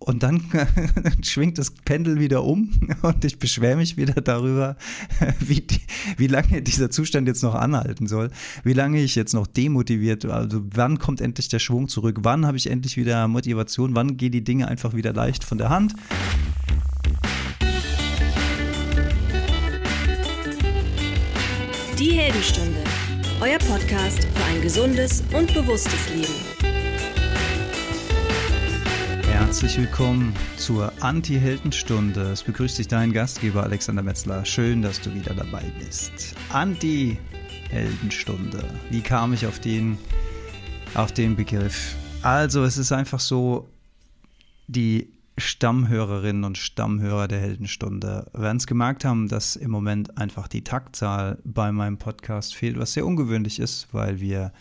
und dann schwingt das Pendel wieder um und ich beschwere mich wieder darüber, wie, wie lange dieser Zustand jetzt noch anhalten soll, wie lange ich jetzt noch demotiviert, also wann kommt endlich der Schwung zurück, wann habe ich endlich wieder Motivation, wann gehen die Dinge einfach wieder leicht von der Hand. Die Heldenstunde, euer Podcast für ein gesundes und bewusstes Leben. Herzlich willkommen zur Anti-Heldenstunde. Es begrüßt dich dein Gastgeber Alexander Metzler. Schön, dass du wieder dabei bist. Anti-Heldenstunde. Wie kam ich auf den, auf den Begriff? Also, es ist einfach so, die Stammhörerinnen und Stammhörer der Heldenstunde werden es gemerkt haben, dass im Moment einfach die Taktzahl bei meinem Podcast fehlt, was sehr ungewöhnlich ist, weil wir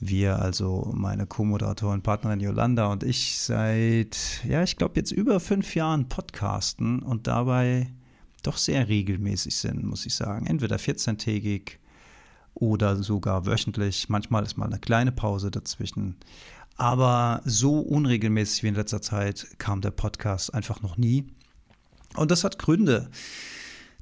wir, also meine Co-Moderatorin, Partnerin Yolanda und ich seit, ja, ich glaube jetzt über fünf Jahren podcasten und dabei doch sehr regelmäßig sind, muss ich sagen. Entweder 14-tägig oder sogar wöchentlich. Manchmal ist mal eine kleine Pause dazwischen. Aber so unregelmäßig wie in letzter Zeit kam der Podcast einfach noch nie. Und das hat Gründe.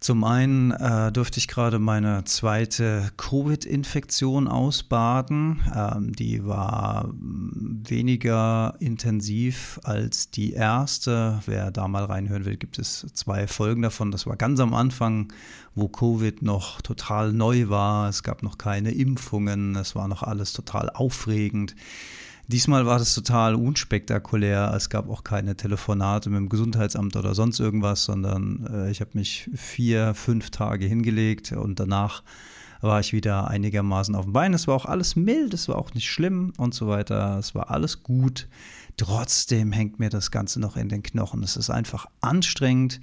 Zum einen äh, durfte ich gerade meine zweite Covid-Infektion ausbaden. Ähm, die war mm, weniger intensiv als die erste. Wer da mal reinhören will, gibt es zwei Folgen davon. Das war ganz am Anfang, wo Covid noch total neu war. Es gab noch keine Impfungen. Es war noch alles total aufregend. Diesmal war das total unspektakulär. Es gab auch keine Telefonate mit dem Gesundheitsamt oder sonst irgendwas, sondern äh, ich habe mich vier, fünf Tage hingelegt und danach war ich wieder einigermaßen auf dem Bein. Es war auch alles mild, es war auch nicht schlimm und so weiter. Es war alles gut. Trotzdem hängt mir das Ganze noch in den Knochen. Es ist einfach anstrengend.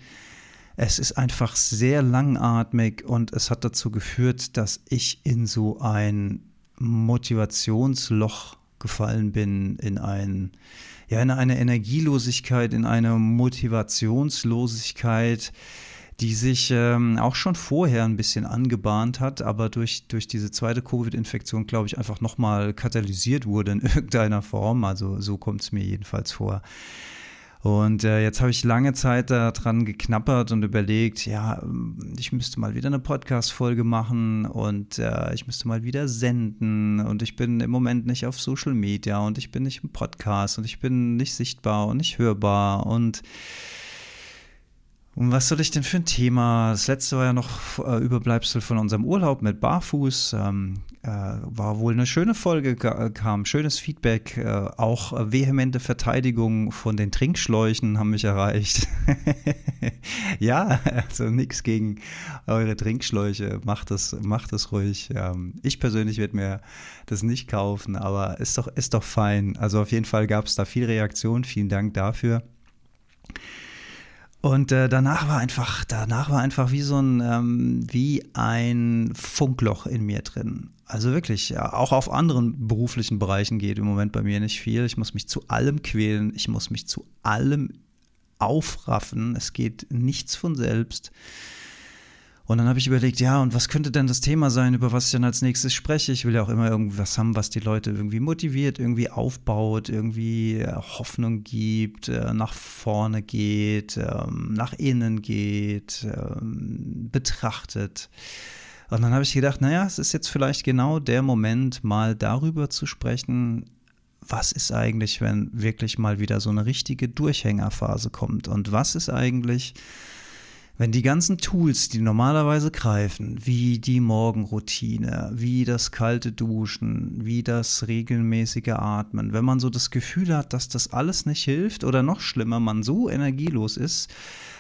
Es ist einfach sehr langatmig und es hat dazu geführt, dass ich in so ein Motivationsloch gefallen bin, in ein, ja, in eine Energielosigkeit, in eine Motivationslosigkeit, die sich ähm, auch schon vorher ein bisschen angebahnt hat, aber durch, durch diese zweite Covid-Infektion, glaube ich, einfach nochmal katalysiert wurde in irgendeiner Form. Also so kommt es mir jedenfalls vor. Und äh, jetzt habe ich lange Zeit daran geknappert und überlegt, ja, ich müsste mal wieder eine Podcast-Folge machen und äh, ich müsste mal wieder senden und ich bin im Moment nicht auf Social Media und ich bin nicht im Podcast und ich bin nicht sichtbar und nicht hörbar und und was soll ich denn für ein Thema? Das letzte war ja noch äh, Überbleibsel von unserem Urlaub mit Barfuß. Ähm, äh, war wohl eine schöne Folge, kam schönes Feedback. Äh, auch vehemente Verteidigung von den Trinkschläuchen haben mich erreicht. ja, also nichts gegen eure Trinkschläuche. Macht das, macht ruhig. Ähm, ich persönlich werde mir das nicht kaufen, aber ist doch, ist doch fein. Also auf jeden Fall gab es da viel Reaktion. Vielen Dank dafür. Und äh, danach war einfach, danach war einfach wie so ein, ähm, wie ein Funkloch in mir drin. Also wirklich, ja, auch auf anderen beruflichen Bereichen geht im Moment bei mir nicht viel. Ich muss mich zu allem quälen, ich muss mich zu allem aufraffen. Es geht nichts von selbst. Und dann habe ich überlegt, ja, und was könnte denn das Thema sein, über was ich dann als nächstes spreche? Ich will ja auch immer irgendwas haben, was die Leute irgendwie motiviert, irgendwie aufbaut, irgendwie äh, Hoffnung gibt, äh, nach vorne geht, ähm, nach innen geht, ähm, betrachtet. Und dann habe ich gedacht, naja, es ist jetzt vielleicht genau der Moment, mal darüber zu sprechen, was ist eigentlich, wenn wirklich mal wieder so eine richtige Durchhängerphase kommt? Und was ist eigentlich, wenn die ganzen Tools, die normalerweise greifen, wie die Morgenroutine, wie das kalte Duschen, wie das regelmäßige Atmen, wenn man so das Gefühl hat, dass das alles nicht hilft oder noch schlimmer, man so energielos ist,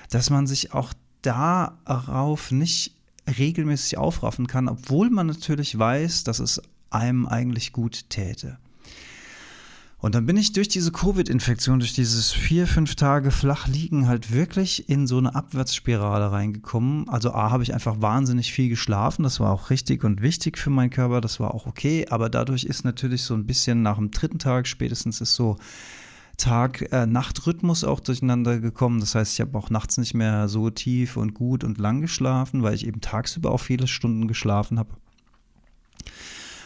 dass man sich auch darauf nicht regelmäßig aufraffen kann, obwohl man natürlich weiß, dass es einem eigentlich gut täte. Und dann bin ich durch diese Covid-Infektion, durch dieses vier, fünf Tage flach liegen, halt wirklich in so eine Abwärtsspirale reingekommen. Also A, habe ich einfach wahnsinnig viel geschlafen. Das war auch richtig und wichtig für meinen Körper. Das war auch okay. Aber dadurch ist natürlich so ein bisschen nach dem dritten Tag spätestens ist so Tag-Nacht-Rhythmus äh, auch durcheinander gekommen. Das heißt, ich habe auch nachts nicht mehr so tief und gut und lang geschlafen, weil ich eben tagsüber auch viele Stunden geschlafen habe.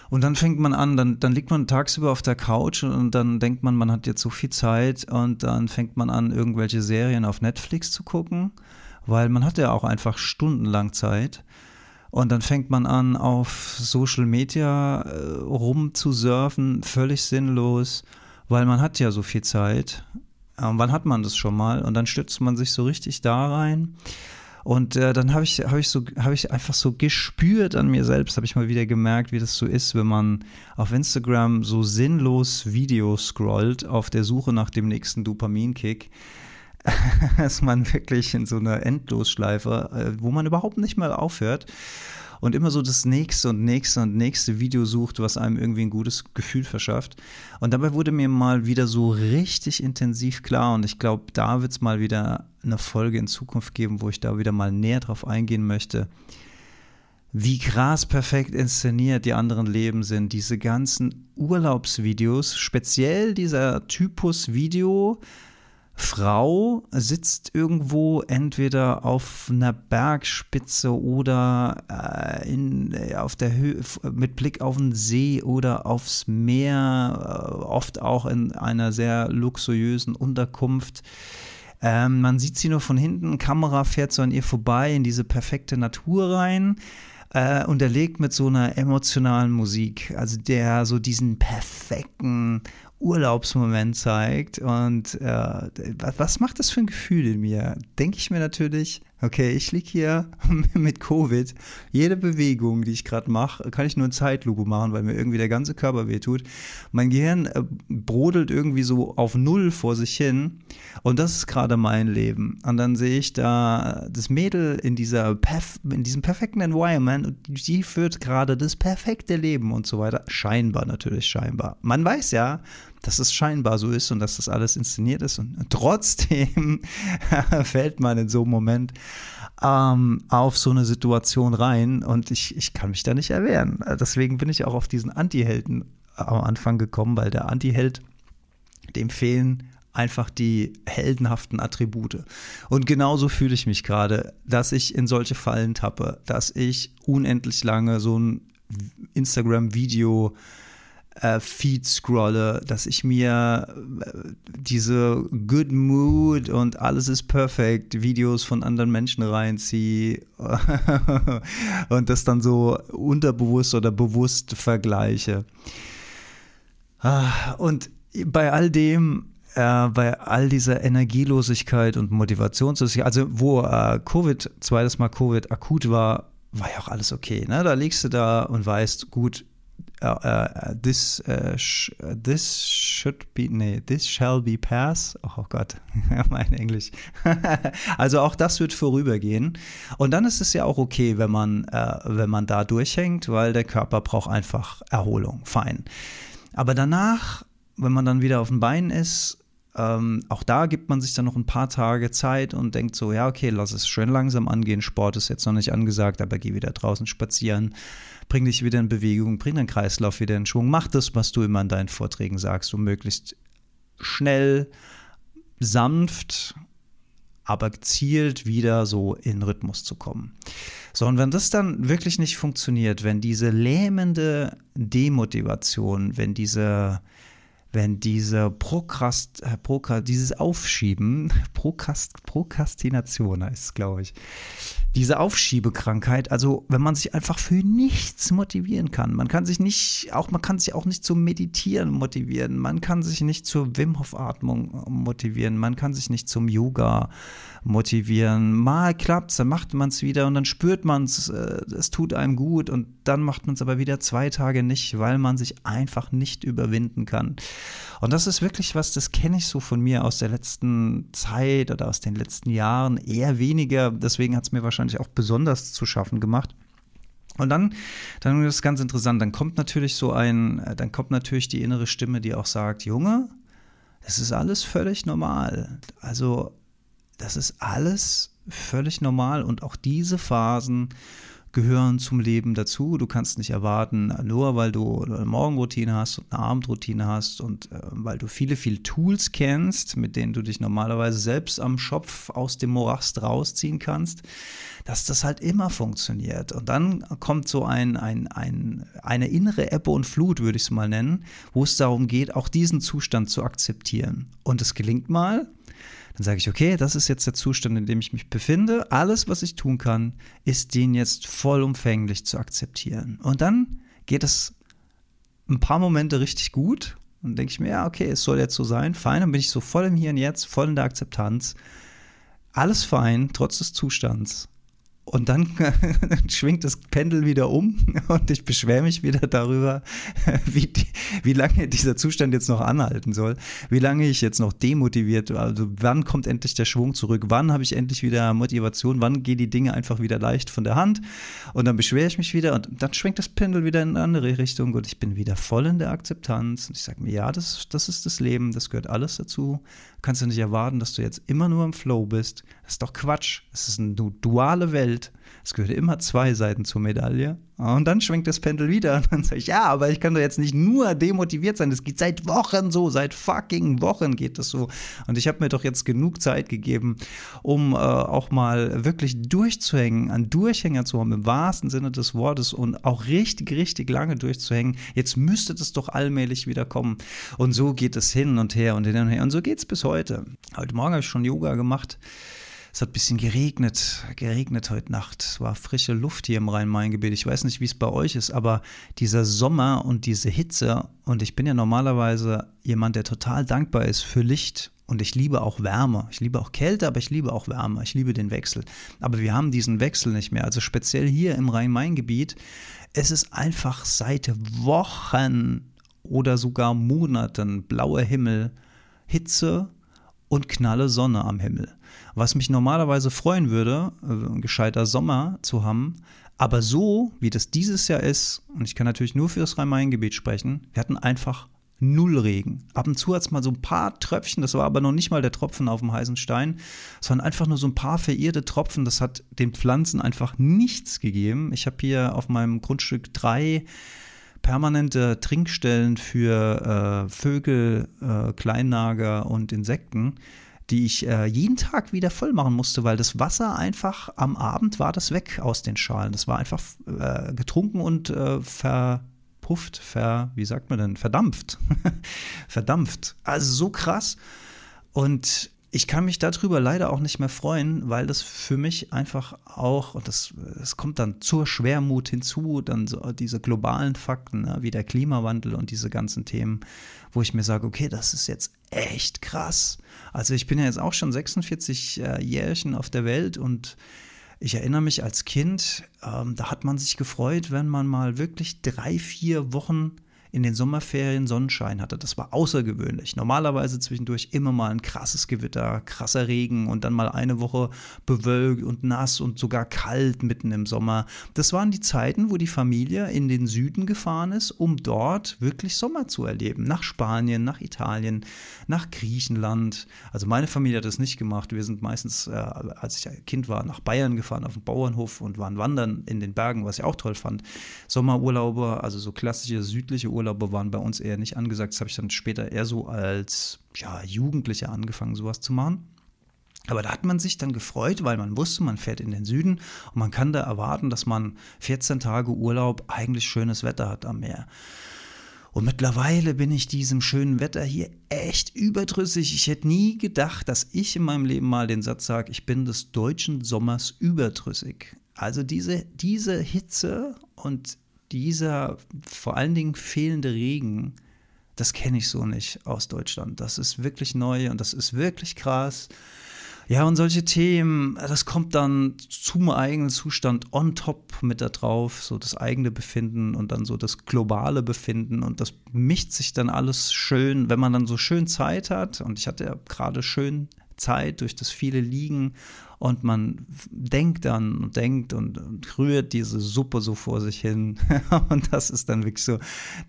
Und dann fängt man an, dann, dann liegt man tagsüber auf der Couch und dann denkt man, man hat jetzt so viel Zeit und dann fängt man an, irgendwelche Serien auf Netflix zu gucken, weil man hat ja auch einfach stundenlang Zeit. Und dann fängt man an, auf Social Media äh, rumzusurfen, völlig sinnlos, weil man hat ja so viel Zeit. Ähm, wann hat man das schon mal? Und dann stützt man sich so richtig da rein. Und äh, dann habe ich, hab ich, so, hab ich einfach so gespürt an mir selbst, habe ich mal wieder gemerkt, wie das so ist, wenn man auf Instagram so sinnlos Videos scrollt auf der Suche nach dem nächsten Dopaminkick. dass man wirklich in so einer Endlosschleife, äh, wo man überhaupt nicht mal aufhört und immer so das nächste und nächste und nächste Video sucht, was einem irgendwie ein gutes Gefühl verschafft. Und dabei wurde mir mal wieder so richtig intensiv klar und ich glaube, da wird es mal wieder eine Folge in Zukunft geben, wo ich da wieder mal näher drauf eingehen möchte wie krass perfekt inszeniert die anderen Leben sind. Diese ganzen Urlaubsvideos, speziell dieser Typus Video, Frau sitzt irgendwo entweder auf einer Bergspitze oder äh, in, äh, auf der Höhe mit Blick auf den See oder aufs Meer, äh, oft auch in einer sehr luxuriösen Unterkunft. Ähm, man sieht sie nur von hinten, Kamera fährt so an ihr vorbei in diese perfekte Natur rein äh, unterlegt mit so einer emotionalen Musik, also der so diesen perfekten Urlaubsmoment zeigt. Und äh, was macht das für ein Gefühl in mir? Denke ich mir natürlich, okay, ich liege hier mit Covid. Jede Bewegung, die ich gerade mache, kann ich nur in Zeitlupe machen, weil mir irgendwie der ganze Körper wehtut. Mein Gehirn äh, brodelt irgendwie so auf Null vor sich hin. Und das ist gerade mein Leben. Und dann sehe ich da das Mädel in, dieser Perf in diesem perfekten Environment und die führt gerade das perfekte Leben und so weiter. Scheinbar natürlich, scheinbar. Man weiß ja, dass es scheinbar so ist und dass das alles inszeniert ist. Und trotzdem fällt man in so einem Moment ähm, auf so eine Situation rein und ich, ich kann mich da nicht erwehren. Deswegen bin ich auch auf diesen Anti-Helden am Anfang gekommen, weil der Anti-Held, dem fehlen einfach die heldenhaften Attribute. Und genauso fühle ich mich gerade, dass ich in solche Fallen tappe, dass ich unendlich lange so ein Instagram-Video äh, Feed scrolle, dass ich mir äh, diese Good Mood und alles ist perfekt Videos von anderen Menschen reinziehe und das dann so unterbewusst oder bewusst vergleiche. Ah, und bei all dem äh, bei all dieser Energielosigkeit und Motivationslosigkeit, also wo äh, Covid, zweites Mal Covid akut war, war ja auch alles okay. Ne? Da liegst du da und weißt, gut, uh, this, uh, sh this should be, nee, this shall be pass. Oh Gott, mein Englisch. also auch das wird vorübergehen. Und dann ist es ja auch okay, wenn man, äh, wenn man da durchhängt, weil der Körper braucht einfach Erholung. Fein. Aber danach, wenn man dann wieder auf den Beinen ist, ähm, auch da gibt man sich dann noch ein paar Tage Zeit und denkt so, ja, okay, lass es schön langsam angehen. Sport ist jetzt noch nicht angesagt, aber geh wieder draußen spazieren bring dich wieder in Bewegung, bring deinen Kreislauf wieder in Schwung, mach das, was du immer in deinen Vorträgen sagst, um möglichst schnell, sanft, aber gezielt wieder so in Rhythmus zu kommen. So, und wenn das dann wirklich nicht funktioniert, wenn diese lähmende Demotivation, wenn diese wenn diese Prokrast, äh, Prokrast, dieses Aufschieben, Prokrast, Prokrastination heißt es, glaube ich, diese Aufschiebekrankheit, also wenn man sich einfach für nichts motivieren kann, man kann sich nicht, auch man kann sich auch nicht zum Meditieren motivieren, man kann sich nicht zur Wim Hof Atmung motivieren, man kann sich nicht zum Yoga motivieren. Mal klappt es, dann macht man es wieder und dann spürt man es, äh, es tut einem gut und dann macht man es aber wieder zwei Tage nicht, weil man sich einfach nicht überwinden kann. Und das ist wirklich was, das kenne ich so von mir aus der letzten Zeit oder aus den letzten Jahren eher weniger. Deswegen hat es mir wahrscheinlich auch besonders zu schaffen gemacht. Und dann, dann ist es ganz interessant, dann kommt natürlich so ein, äh, dann kommt natürlich die innere Stimme, die auch sagt, Junge, das ist alles völlig normal. Also das ist alles völlig normal und auch diese Phasen gehören zum Leben dazu. Du kannst nicht erwarten, nur weil du eine Morgenroutine hast und eine Abendroutine hast und äh, weil du viele, viele Tools kennst, mit denen du dich normalerweise selbst am Schopf aus dem Morast rausziehen kannst, dass das halt immer funktioniert. Und dann kommt so ein, ein, ein, eine innere Ebbe und Flut, würde ich es mal nennen, wo es darum geht, auch diesen Zustand zu akzeptieren. Und es gelingt mal, dann sage ich, okay, das ist jetzt der Zustand, in dem ich mich befinde. Alles, was ich tun kann, ist den jetzt vollumfänglich zu akzeptieren. Und dann geht es ein paar Momente richtig gut. Und denke ich mir, ja, okay, es soll jetzt so sein. Fein, dann bin ich so voll im Hier und Jetzt, voll in der Akzeptanz. Alles fein, trotz des Zustands. Und dann schwingt das Pendel wieder um und ich beschwere mich wieder darüber, wie, wie lange dieser Zustand jetzt noch anhalten soll, wie lange ich jetzt noch demotiviert, also wann kommt endlich der Schwung zurück, wann habe ich endlich wieder Motivation, wann gehen die Dinge einfach wieder leicht von der Hand und dann beschwere ich mich wieder und dann schwingt das Pendel wieder in eine andere Richtung und ich bin wieder voll in der Akzeptanz und ich sage mir, ja, das, das ist das Leben, das gehört alles dazu, kannst du nicht erwarten, dass du jetzt immer nur im Flow bist, das ist doch Quatsch, es ist eine duale Welt. Es gehört immer zwei Seiten zur Medaille. Und dann schwenkt das Pendel wieder. Und dann sage ich, ja, aber ich kann doch jetzt nicht nur demotiviert sein. Das geht seit Wochen so, seit fucking Wochen geht das so. Und ich habe mir doch jetzt genug Zeit gegeben, um äh, auch mal wirklich durchzuhängen, einen Durchhänger zu haben, im wahrsten Sinne des Wortes und auch richtig, richtig lange durchzuhängen. Jetzt müsste das doch allmählich wieder kommen. Und so geht es hin und her und hin und her. Und so geht es bis heute. Heute Morgen habe ich schon Yoga gemacht. Es hat ein bisschen geregnet, geregnet heute Nacht. Es war frische Luft hier im Rhein-Main-Gebiet. Ich weiß nicht, wie es bei euch ist, aber dieser Sommer und diese Hitze, und ich bin ja normalerweise jemand, der total dankbar ist für Licht und ich liebe auch Wärme. Ich liebe auch Kälte, aber ich liebe auch Wärme. Ich liebe den Wechsel. Aber wir haben diesen Wechsel nicht mehr. Also speziell hier im Rhein-Main-Gebiet. Es ist einfach seit Wochen oder sogar Monaten blauer Himmel, Hitze und knalle Sonne am Himmel. Was mich normalerweise freuen würde, äh, ein gescheiter Sommer zu haben, aber so, wie das dieses Jahr ist, und ich kann natürlich nur für das Rhein-Main-Gebiet sprechen, wir hatten einfach null Regen. Ab und zu hat es mal so ein paar Tröpfchen, das war aber noch nicht mal der Tropfen auf dem heißen Stein, sondern einfach nur so ein paar verirrte Tropfen. Das hat den Pflanzen einfach nichts gegeben. Ich habe hier auf meinem Grundstück drei permanente Trinkstellen für äh, Vögel, äh, Kleinnager und Insekten, die ich äh, jeden Tag wieder voll machen musste, weil das Wasser einfach am Abend war das weg aus den Schalen. Das war einfach äh, getrunken und äh, verpufft, ver, wie sagt man denn, verdampft. verdampft. Also so krass. Und ich kann mich darüber leider auch nicht mehr freuen, weil das für mich einfach auch, und das, das kommt dann zur Schwermut hinzu, dann so diese globalen Fakten, ne, wie der Klimawandel und diese ganzen Themen, wo ich mir sage, okay, das ist jetzt echt krass. Also ich bin ja jetzt auch schon 46 äh, Jährchen auf der Welt und ich erinnere mich als Kind, ähm, da hat man sich gefreut, wenn man mal wirklich drei, vier Wochen in den Sommerferien Sonnenschein hatte. Das war außergewöhnlich. Normalerweise zwischendurch immer mal ein krasses Gewitter, krasser Regen und dann mal eine Woche bewölkt und nass und sogar kalt mitten im Sommer. Das waren die Zeiten, wo die Familie in den Süden gefahren ist, um dort wirklich Sommer zu erleben. Nach Spanien, nach Italien, nach Griechenland. Also meine Familie hat das nicht gemacht. Wir sind meistens, äh, als ich Kind war, nach Bayern gefahren auf den Bauernhof und waren wandern in den Bergen, was ich auch toll fand. Sommerurlaube, also so klassische südliche Urlaube Urlaube waren bei uns eher nicht angesagt. Das habe ich dann später eher so als ja, Jugendlicher angefangen, sowas zu machen. Aber da hat man sich dann gefreut, weil man wusste, man fährt in den Süden und man kann da erwarten, dass man 14 Tage Urlaub eigentlich schönes Wetter hat am Meer. Und mittlerweile bin ich diesem schönen Wetter hier echt überdrüssig. Ich hätte nie gedacht, dass ich in meinem Leben mal den Satz sage, ich bin des deutschen Sommers überdrüssig. Also diese, diese Hitze und dieser vor allen Dingen fehlende Regen, das kenne ich so nicht aus Deutschland. Das ist wirklich neu und das ist wirklich krass. Ja, und solche Themen, das kommt dann zum eigenen Zustand on top mit da drauf, so das eigene Befinden und dann so das globale Befinden und das mischt sich dann alles schön, wenn man dann so schön Zeit hat und ich hatte ja gerade schön Zeit durch das viele Liegen und man denkt dann und denkt und, und rührt diese Suppe so vor sich hin. und das ist dann wirklich so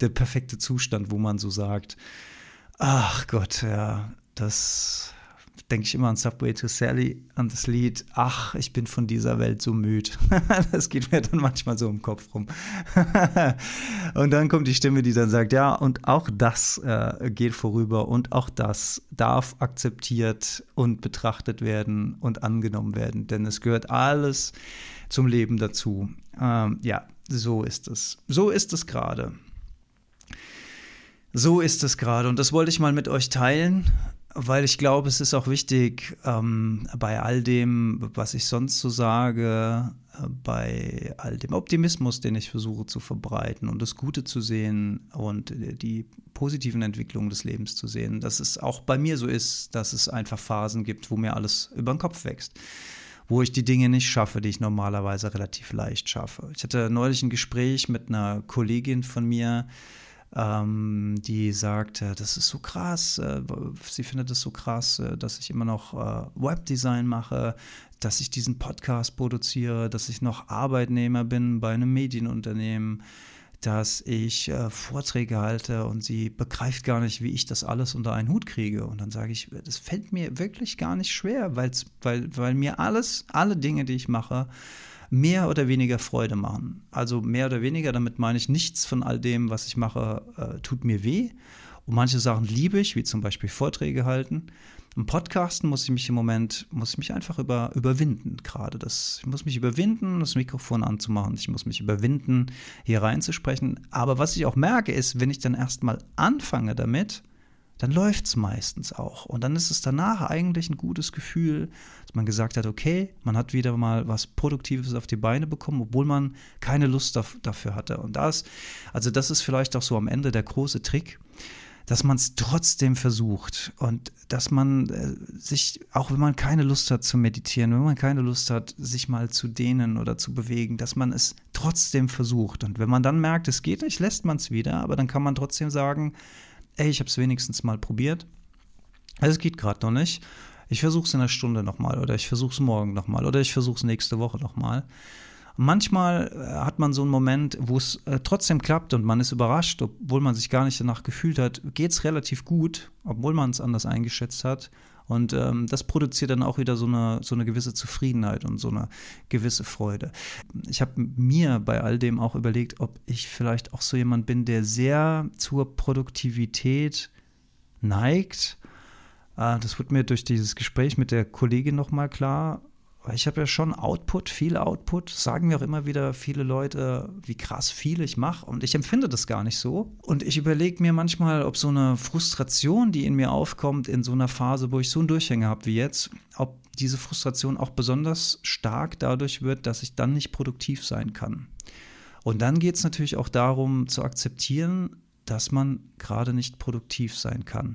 der perfekte Zustand, wo man so sagt, ach Gott, ja, das denke ich immer an Subway to Sally, an das Lied Ach, ich bin von dieser Welt so müde. das geht mir dann manchmal so im Kopf rum. und dann kommt die Stimme, die dann sagt, ja, und auch das äh, geht vorüber und auch das darf akzeptiert und betrachtet werden und angenommen werden, denn es gehört alles zum Leben dazu. Ähm, ja, so ist es. So ist es gerade. So ist es gerade und das wollte ich mal mit euch teilen weil ich glaube, es ist auch wichtig, ähm, bei all dem, was ich sonst so sage, äh, bei all dem Optimismus, den ich versuche zu verbreiten und das Gute zu sehen und die positiven Entwicklungen des Lebens zu sehen, dass es auch bei mir so ist, dass es einfach Phasen gibt, wo mir alles über den Kopf wächst wo ich die Dinge nicht schaffe, die ich normalerweise relativ leicht schaffe. Ich hatte neulich ein Gespräch mit einer Kollegin von mir, ähm, die sagt, das ist so krass, äh, sie findet es so krass, äh, dass ich immer noch äh, Webdesign mache, dass ich diesen Podcast produziere, dass ich noch Arbeitnehmer bin bei einem Medienunternehmen, dass ich äh, Vorträge halte und sie begreift gar nicht, wie ich das alles unter einen Hut kriege. Und dann sage ich, das fällt mir wirklich gar nicht schwer, weil, weil mir alles, alle Dinge, die ich mache, mehr oder weniger Freude machen. Also mehr oder weniger, damit meine ich, nichts von all dem, was ich mache, äh, tut mir weh. Und manche Sachen liebe ich, wie zum Beispiel Vorträge halten. Im Podcasten muss ich mich im Moment, muss ich mich einfach über, überwinden gerade. Das, ich muss mich überwinden, das Mikrofon anzumachen. Ich muss mich überwinden, hier reinzusprechen. Aber was ich auch merke, ist, wenn ich dann erstmal anfange damit, dann läuft es meistens auch. Und dann ist es danach eigentlich ein gutes Gefühl, dass man gesagt hat, okay, man hat wieder mal was Produktives auf die Beine bekommen, obwohl man keine Lust dafür hatte. Und das, also das ist vielleicht auch so am Ende der große Trick, dass man es trotzdem versucht und dass man äh, sich, auch wenn man keine Lust hat zu meditieren, wenn man keine Lust hat, sich mal zu dehnen oder zu bewegen, dass man es trotzdem versucht. Und wenn man dann merkt, es geht nicht, lässt man es wieder, aber dann kann man trotzdem sagen, ey, ich habe es wenigstens mal probiert. Also es geht gerade noch nicht. Ich versuche es in einer Stunde nochmal oder ich versuche es morgen nochmal oder ich versuche es nächste Woche nochmal. Manchmal äh, hat man so einen Moment, wo es äh, trotzdem klappt und man ist überrascht, obwohl man sich gar nicht danach gefühlt hat, geht es relativ gut, obwohl man es anders eingeschätzt hat. Und ähm, das produziert dann auch wieder so eine, so eine gewisse Zufriedenheit und so eine gewisse Freude. Ich habe mir bei all dem auch überlegt, ob ich vielleicht auch so jemand bin, der sehr zur Produktivität neigt. Äh, das wurde mir durch dieses Gespräch mit der Kollegin nochmal klar weil ich habe ja schon Output, viel Output. Sagen mir auch immer wieder viele Leute, wie krass viel ich mache. Und ich empfinde das gar nicht so. Und ich überlege mir manchmal, ob so eine Frustration, die in mir aufkommt, in so einer Phase, wo ich so einen Durchhänger habe wie jetzt, ob diese Frustration auch besonders stark dadurch wird, dass ich dann nicht produktiv sein kann. Und dann geht es natürlich auch darum zu akzeptieren, dass man gerade nicht produktiv sein kann.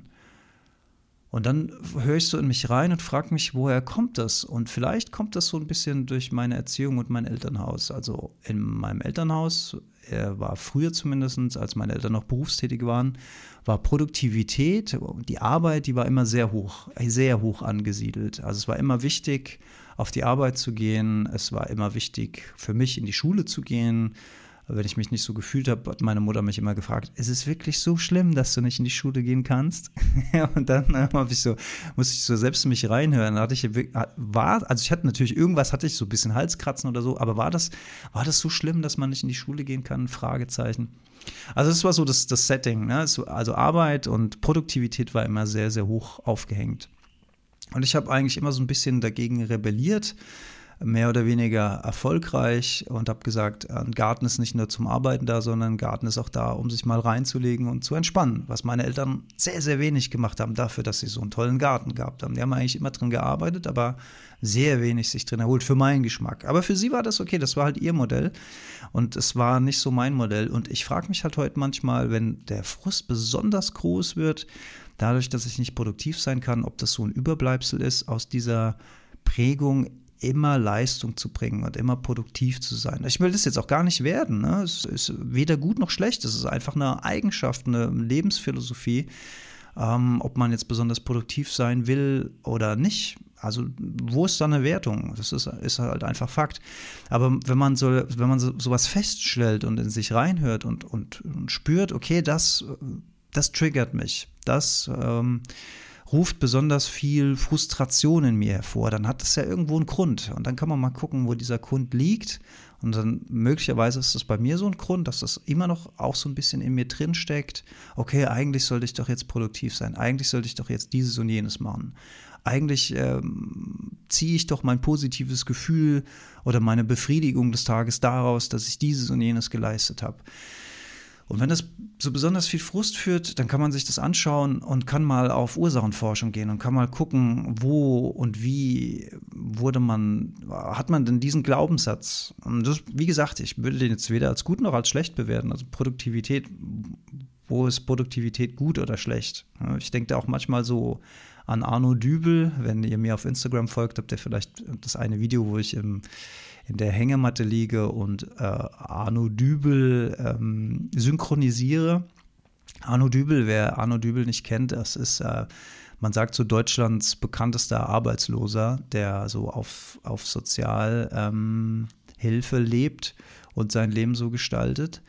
Und dann höre ich so in mich rein und frage mich, woher kommt das? Und vielleicht kommt das so ein bisschen durch meine Erziehung und mein Elternhaus. Also in meinem Elternhaus, er war früher zumindest, als meine Eltern noch berufstätig waren, war Produktivität, die Arbeit, die war immer sehr hoch, sehr hoch angesiedelt. Also es war immer wichtig, auf die Arbeit zu gehen. Es war immer wichtig für mich, in die Schule zu gehen wenn ich mich nicht so gefühlt habe, hat meine Mutter mich immer gefragt, ist es wirklich so schlimm, dass du nicht in die Schule gehen kannst? und dann äh, habe ich so, musste ich so selbst mich reinhören. Da hatte ich, war, also ich hatte natürlich irgendwas, hatte ich so ein bisschen Halskratzen oder so, aber war das, war das so schlimm, dass man nicht in die Schule gehen kann? Fragezeichen. Also das war so das, das Setting, ne? also Arbeit und Produktivität war immer sehr, sehr hoch aufgehängt. Und ich habe eigentlich immer so ein bisschen dagegen rebelliert, mehr oder weniger erfolgreich und habe gesagt, ein Garten ist nicht nur zum Arbeiten da, sondern ein Garten ist auch da, um sich mal reinzulegen und zu entspannen, was meine Eltern sehr, sehr wenig gemacht haben dafür, dass sie so einen tollen Garten gehabt haben. Die haben eigentlich immer drin gearbeitet, aber sehr wenig sich drin erholt, für meinen Geschmack. Aber für sie war das okay, das war halt ihr Modell und es war nicht so mein Modell. Und ich frage mich halt heute manchmal, wenn der Frust besonders groß wird, dadurch, dass ich nicht produktiv sein kann, ob das so ein Überbleibsel ist aus dieser Prägung immer Leistung zu bringen und immer produktiv zu sein. Ich will das jetzt auch gar nicht werden. Ne? Es ist weder gut noch schlecht. Es ist einfach eine Eigenschaft, eine Lebensphilosophie, ähm, ob man jetzt besonders produktiv sein will oder nicht. Also wo ist da eine Wertung? Das ist, ist halt einfach Fakt. Aber wenn man so, wenn man so, sowas feststellt und in sich reinhört und, und, und spürt, okay, das, das triggert mich, das ähm, ruft besonders viel Frustration in mir hervor, dann hat das ja irgendwo einen Grund. Und dann kann man mal gucken, wo dieser Grund liegt. Und dann möglicherweise ist das bei mir so ein Grund, dass das immer noch auch so ein bisschen in mir drin steckt. Okay, eigentlich sollte ich doch jetzt produktiv sein. Eigentlich sollte ich doch jetzt dieses und jenes machen. Eigentlich ähm, ziehe ich doch mein positives Gefühl oder meine Befriedigung des Tages daraus, dass ich dieses und jenes geleistet habe. Und wenn das so besonders viel Frust führt, dann kann man sich das anschauen und kann mal auf Ursachenforschung gehen und kann mal gucken, wo und wie wurde man, hat man denn diesen Glaubenssatz? Und das, wie gesagt, ich würde den jetzt weder als gut noch als schlecht bewerten. Also Produktivität, wo ist Produktivität gut oder schlecht? Ich denke da auch manchmal so an Arno Dübel. Wenn ihr mir auf Instagram folgt, habt ihr vielleicht das eine Video, wo ich im in der Hängematte liege und äh, Arno Dübel ähm, synchronisiere. Arno Dübel, wer Arno Dübel nicht kennt, das ist, äh, man sagt so Deutschlands bekanntester Arbeitsloser, der so auf, auf Sozialhilfe ähm, lebt und sein Leben so gestaltet.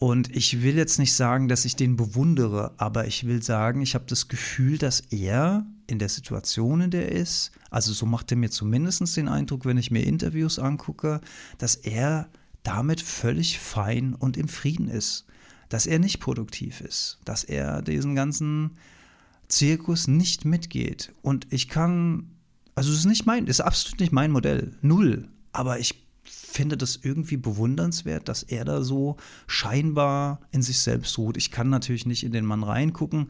Und ich will jetzt nicht sagen, dass ich den bewundere, aber ich will sagen, ich habe das Gefühl, dass er in der Situation, in der er ist, also so macht er mir zumindest den Eindruck, wenn ich mir Interviews angucke, dass er damit völlig fein und im Frieden ist. Dass er nicht produktiv ist. Dass er diesen ganzen Zirkus nicht mitgeht. Und ich kann, also es ist nicht mein, ist absolut nicht mein Modell. Null. Aber ich finde das irgendwie bewundernswert, dass er da so scheinbar in sich selbst ruht. Ich kann natürlich nicht in den Mann reingucken,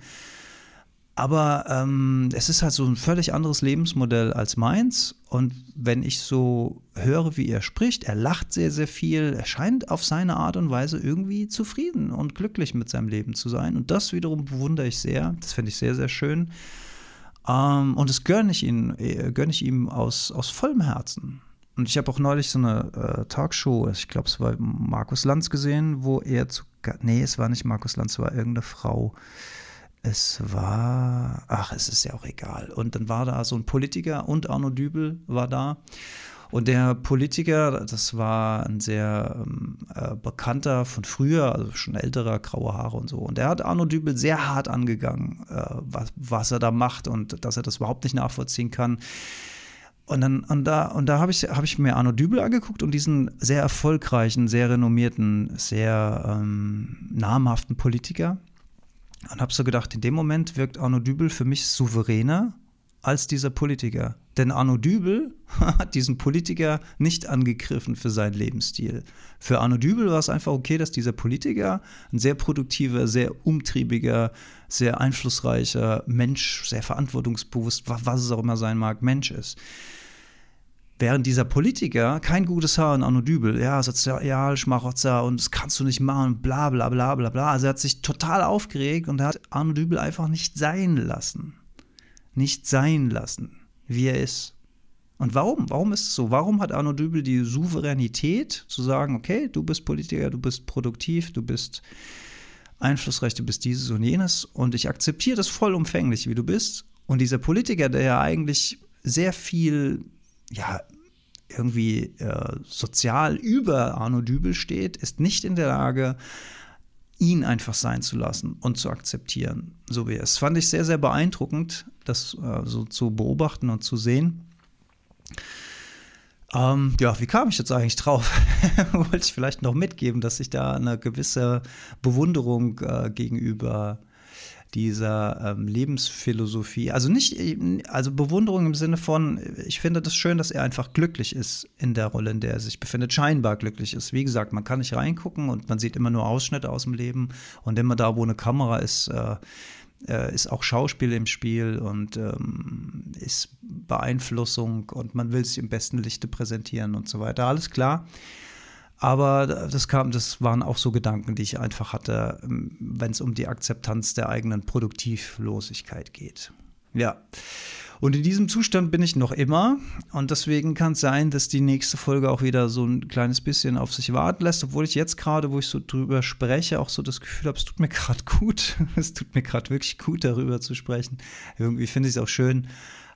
aber ähm, es ist halt so ein völlig anderes Lebensmodell als meins. Und wenn ich so höre, wie er spricht, er lacht sehr, sehr viel, er scheint auf seine Art und Weise irgendwie zufrieden und glücklich mit seinem Leben zu sein. Und das wiederum bewundere ich sehr. Das finde ich sehr, sehr schön. Ähm, und das gönne ich, ihn, äh, gönne ich ihm aus, aus vollem Herzen. Und ich habe auch neulich so eine äh, Talkshow, ich glaube, es war Markus Lanz gesehen, wo er zu. Nee, es war nicht Markus Lanz, es war irgendeine Frau es war, ach, es ist ja auch egal. Und dann war da so ein Politiker und Arno Dübel war da. Und der Politiker, das war ein sehr ähm, äh, bekannter von früher, also schon älterer, graue Haare und so. Und der hat Arno Dübel sehr hart angegangen, äh, was, was er da macht und dass er das überhaupt nicht nachvollziehen kann. Und dann, und da, und da habe ich, hab ich mir Arno Dübel angeguckt und diesen sehr erfolgreichen, sehr renommierten, sehr ähm, namhaften Politiker. Und habe so gedacht, in dem Moment wirkt Arno Dübel für mich souveräner als dieser Politiker. Denn Arno Dübel hat diesen Politiker nicht angegriffen für seinen Lebensstil. Für Arno Dübel war es einfach okay, dass dieser Politiker ein sehr produktiver, sehr umtriebiger, sehr einflussreicher Mensch, sehr verantwortungsbewusst, was es auch immer sein mag, Mensch ist. Während dieser Politiker kein gutes Haar in Arno Dübel, ja, sozial, Schmarotzer und das kannst du nicht machen, bla bla bla bla bla. Also er hat sich total aufgeregt und hat Arno Dübel einfach nicht sein lassen. Nicht sein lassen, wie er ist. Und warum? Warum ist es so? Warum hat Arno Dübel die Souveränität zu sagen, okay, du bist Politiker, du bist produktiv, du bist einflussreich, du bist dieses und jenes und ich akzeptiere das vollumfänglich, wie du bist. Und dieser Politiker, der ja eigentlich sehr viel ja, irgendwie äh, sozial über Arno Dübel steht, ist nicht in der Lage, ihn einfach sein zu lassen und zu akzeptieren, so wie er ist. Fand ich sehr, sehr beeindruckend, das äh, so zu beobachten und zu sehen. Ähm, ja, wie kam ich jetzt eigentlich drauf? Wollte ich vielleicht noch mitgeben, dass ich da eine gewisse Bewunderung äh, gegenüber dieser ähm, Lebensphilosophie. Also nicht, also Bewunderung im Sinne von, ich finde das schön, dass er einfach glücklich ist in der Rolle, in der er sich befindet, scheinbar glücklich ist. Wie gesagt, man kann nicht reingucken und man sieht immer nur Ausschnitte aus dem Leben und immer da, wo eine Kamera ist, äh, äh, ist auch Schauspiel im Spiel und ähm, ist Beeinflussung und man will sich im besten Lichte präsentieren und so weiter. Alles klar. Aber das kam, das waren auch so Gedanken, die ich einfach hatte, ähm, wenn es um die Akzeptanz der eigenen Produktivlosigkeit geht. Ja. Und in diesem Zustand bin ich noch immer. Und deswegen kann es sein, dass die nächste Folge auch wieder so ein kleines bisschen auf sich warten lässt, obwohl ich jetzt gerade, wo ich so drüber spreche, auch so das Gefühl habe, es tut mir gerade gut. es tut mir gerade wirklich gut, darüber zu sprechen. Irgendwie finde ich es auch schön,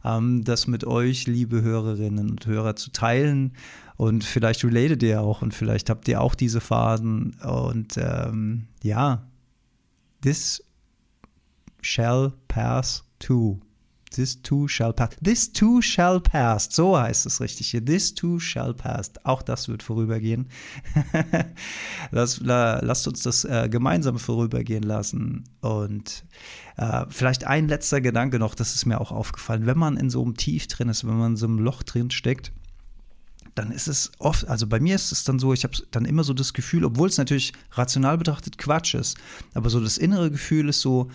ähm, das mit euch, liebe Hörerinnen und Hörer, zu teilen. Und vielleicht relatet ihr auch und vielleicht habt ihr auch diese Phasen. Und ähm, ja, this shall pass too. This too shall pass. This too shall pass. So heißt es richtig hier. This too shall pass. Auch das wird vorübergehen. Lass, la, lasst uns das äh, gemeinsam vorübergehen lassen. Und äh, vielleicht ein letzter Gedanke noch, das ist mir auch aufgefallen. Wenn man in so einem Tief drin ist, wenn man in so einem Loch drin steckt, dann ist es oft, also bei mir ist es dann so, ich habe dann immer so das Gefühl, obwohl es natürlich rational betrachtet Quatsch ist, aber so das innere Gefühl ist so,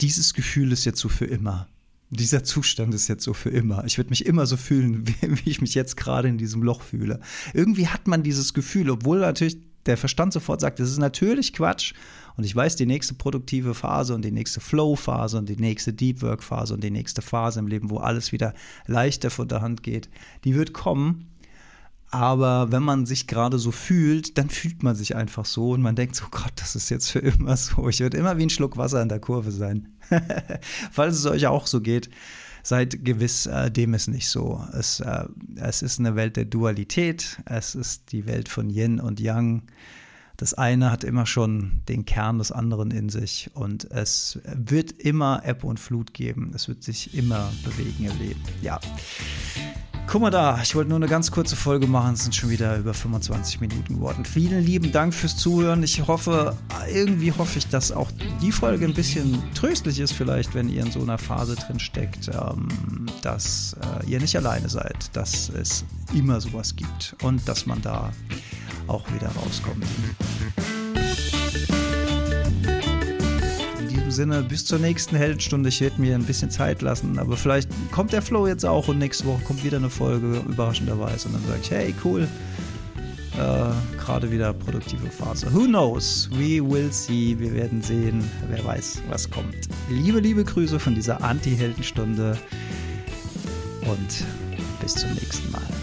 dieses Gefühl ist jetzt so für immer. Dieser Zustand ist jetzt so für immer. Ich würde mich immer so fühlen, wie, ich mich jetzt gerade in diesem Loch fühle. Irgendwie hat man dieses Gefühl, obwohl natürlich der Verstand sofort sagt, das ist natürlich Quatsch. Und ich weiß, die nächste produktive Phase und die nächste Flow-Phase und die nächste Deep Work-Phase und die nächste Phase im Leben, wo alles wieder leichter von der Hand geht, die wird kommen. Aber wenn man sich gerade so fühlt, dann fühlt man sich einfach so und man denkt so, Gott, das ist jetzt für immer so. Ich werde immer wie ein Schluck Wasser in der Kurve sein. Falls es euch auch so geht, seid gewiss, äh, dem ist nicht so. Es, äh, es ist eine Welt der Dualität, es ist die Welt von Yin und Yang. Das eine hat immer schon den Kern des anderen in sich und es wird immer Ebbe und Flut geben. Es wird sich immer bewegen im Leben. Ja. Guck mal da, ich wollte nur eine ganz kurze Folge machen, es sind schon wieder über 25 Minuten geworden. Vielen lieben Dank fürs Zuhören. Ich hoffe, irgendwie hoffe ich, dass auch die Folge ein bisschen tröstlich ist, vielleicht, wenn ihr in so einer Phase drin steckt, ähm, dass äh, ihr nicht alleine seid, dass es immer sowas gibt und dass man da auch wieder rauskommt. Sinne, bis zur nächsten Heldenstunde. Ich werde mir ein bisschen Zeit lassen, aber vielleicht kommt der Flow jetzt auch und nächste Woche kommt wieder eine Folge, überraschenderweise. Und dann sage ich, hey, cool, äh, gerade wieder produktive Phase. Who knows? We will see. Wir werden sehen. Wer weiß, was kommt. Liebe, liebe Grüße von dieser Anti-Heldenstunde und bis zum nächsten Mal.